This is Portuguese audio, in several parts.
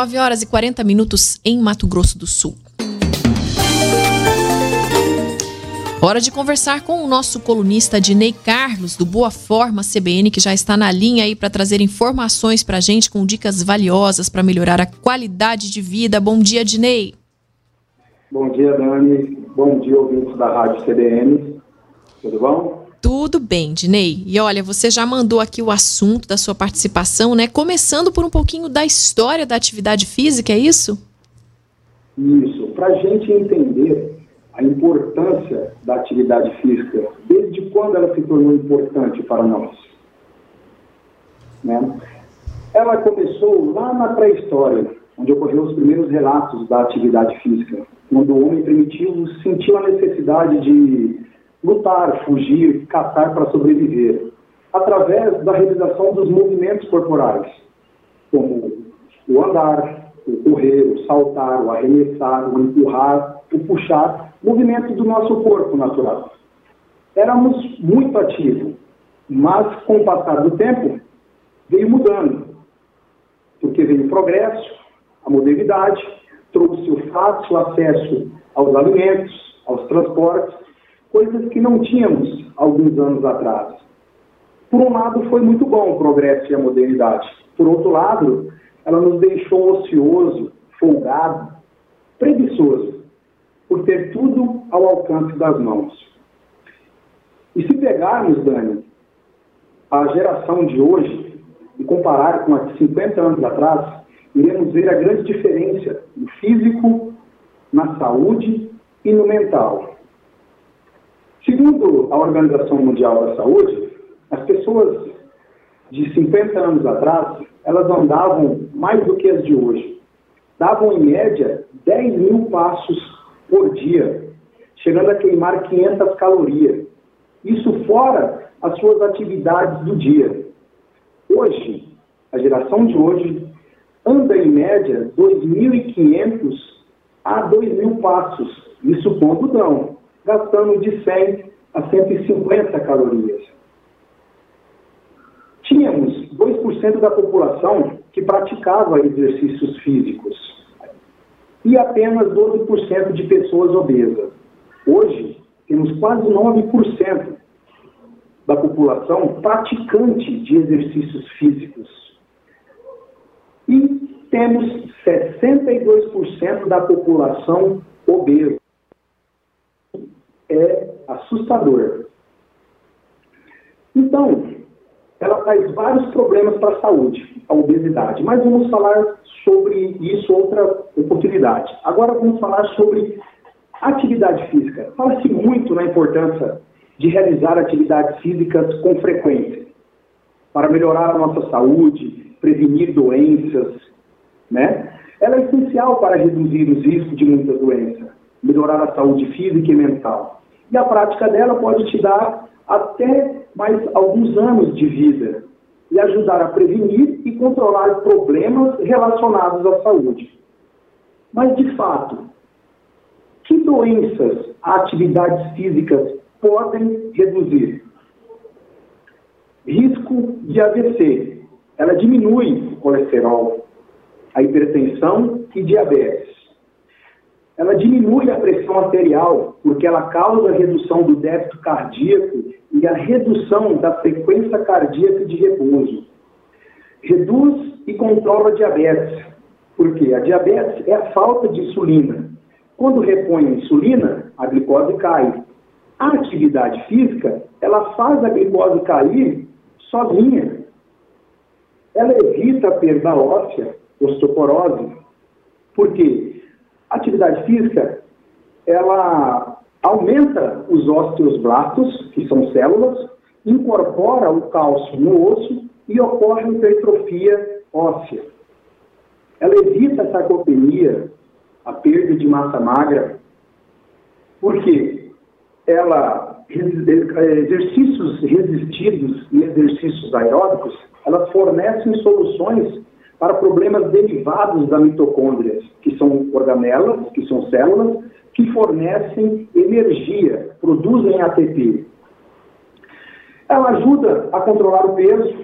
9 horas e 40 minutos em Mato Grosso do Sul. Hora de conversar com o nosso colunista Dinei Carlos, do Boa Forma CBN, que já está na linha aí para trazer informações para a gente com dicas valiosas para melhorar a qualidade de vida. Bom dia, Dinei. Bom dia, Dani. Bom dia, ouvintes da Rádio CBN. Tudo bom? Tudo bem, Dinei. E olha, você já mandou aqui o assunto da sua participação, né? Começando por um pouquinho da história da atividade física, é isso? Isso. Para a gente entender a importância da atividade física, desde quando ela se tornou importante para nós. Né? Ela começou lá na pré-história, onde ocorreram os primeiros relatos da atividade física, quando o homem primitivo sentiu a necessidade de lutar, fugir, caçar para sobreviver, através da realização dos movimentos corporais, como o andar, o correr, o saltar, o arremessar, o empurrar, o puxar, movimento do nosso corpo natural. Éramos muito ativos, mas com o passar do tempo veio mudando, porque veio o progresso, a modernidade, trouxe o fácil acesso aos alimentos, aos transportes, coisas que não tínhamos alguns anos atrás. Por um lado, foi muito bom o progresso e a modernidade. Por outro lado, ela nos deixou ocioso, folgado, preguiçoso, por ter tudo ao alcance das mãos. E se pegarmos, Dani, a geração de hoje e comparar com a de 50 anos atrás, iremos ver a grande diferença no físico, na saúde e no mental. Segundo a Organização Mundial da Saúde, as pessoas de 50 anos atrás, elas andavam mais do que as de hoje. Davam, em média, 10 mil passos por dia, chegando a queimar 500 calorias. Isso fora as suas atividades do dia. Hoje, a geração de hoje anda, em média, 2.500 a 2.000 passos. Isso com algodão gastando de 100 a 150 calorias. Tínhamos 2% da população que praticava exercícios físicos e apenas 12% de pessoas obesas. Hoje, temos quase 9% da população praticante de exercícios físicos. E temos 62% da população obesa é assustador. Então, ela traz vários problemas para a saúde, a obesidade, mas vamos falar sobre isso outra oportunidade. Agora vamos falar sobre atividade física. Fala-se muito na importância de realizar atividades físicas com frequência para melhorar a nossa saúde, prevenir doenças, né? Ela é essencial para reduzir os riscos de muitas doenças, melhorar a saúde física e mental. E a prática dela pode te dar até mais alguns anos de vida e ajudar a prevenir e controlar problemas relacionados à saúde. Mas, de fato, que doenças atividades físicas podem reduzir? Risco de AVC. Ela diminui o colesterol, a hipertensão e diabetes ela diminui a pressão arterial, porque ela causa a redução do débito cardíaco e a redução da frequência cardíaca de repouso. Reduz e controla a diabetes, porque a diabetes é a falta de insulina. Quando repõe a insulina, a glicose cai. A atividade física, ela faz a glicose cair sozinha. Ela evita a perda óssea, osteoporose. Por quê? Atividade física, ela aumenta os osteoblastos, que são células, incorpora o cálcio no osso e ocorre hipertrofia óssea. Ela evita a sarcopenia, a perda de massa magra, porque ela exercícios resistidos e exercícios aeróbicos, elas fornecem soluções para problemas derivados da mitocôndria, que são organelas, que são células, que fornecem energia, produzem ATP. Ela ajuda a controlar o peso,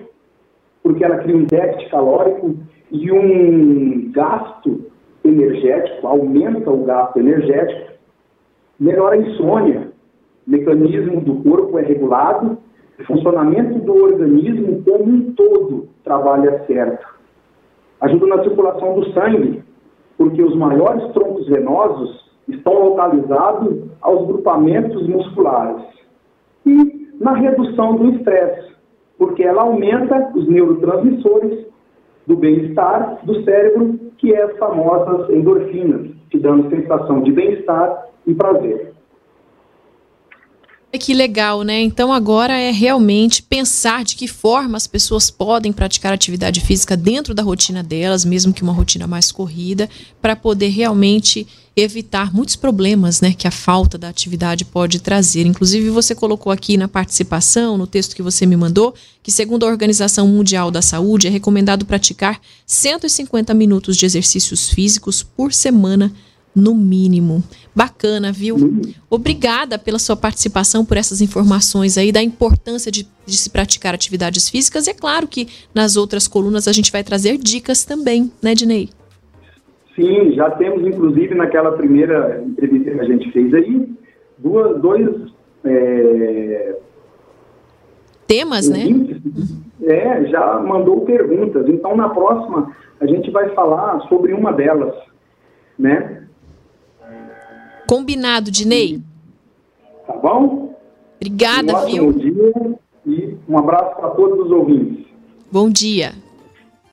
porque ela cria um déficit calórico e um gasto energético, aumenta o gasto energético, melhora a insônia, o mecanismo do corpo é regulado, o funcionamento do organismo como um todo trabalha certo. Ajuda na circulação do sangue, porque os maiores troncos venosos estão localizados aos grupamentos musculares. E na redução do estresse, porque ela aumenta os neurotransmissores do bem-estar do cérebro, que é as famosas endorfinas, que dão sensação de bem-estar e prazer. Que legal, né? Então agora é realmente pensar de que forma as pessoas podem praticar atividade física dentro da rotina delas, mesmo que uma rotina mais corrida, para poder realmente evitar muitos problemas, né, que a falta da atividade pode trazer. Inclusive você colocou aqui na participação, no texto que você me mandou, que segundo a Organização Mundial da Saúde é recomendado praticar 150 minutos de exercícios físicos por semana no mínimo. Bacana, viu? Obrigada pela sua participação, por essas informações aí da importância de, de, se praticar atividades físicas. É claro que nas outras colunas a gente vai trazer dicas também, né, Dinei? Sim, já temos, inclusive, naquela primeira entrevista que a gente fez aí, duas, dois. É, Temas, né? É, já mandou perguntas. Então, na próxima, a gente vai falar sobre uma delas, né? Combinado, Dinei? Tá bom? Obrigada, um viu? Bom dia e um abraço para todos os ouvintes. Bom dia.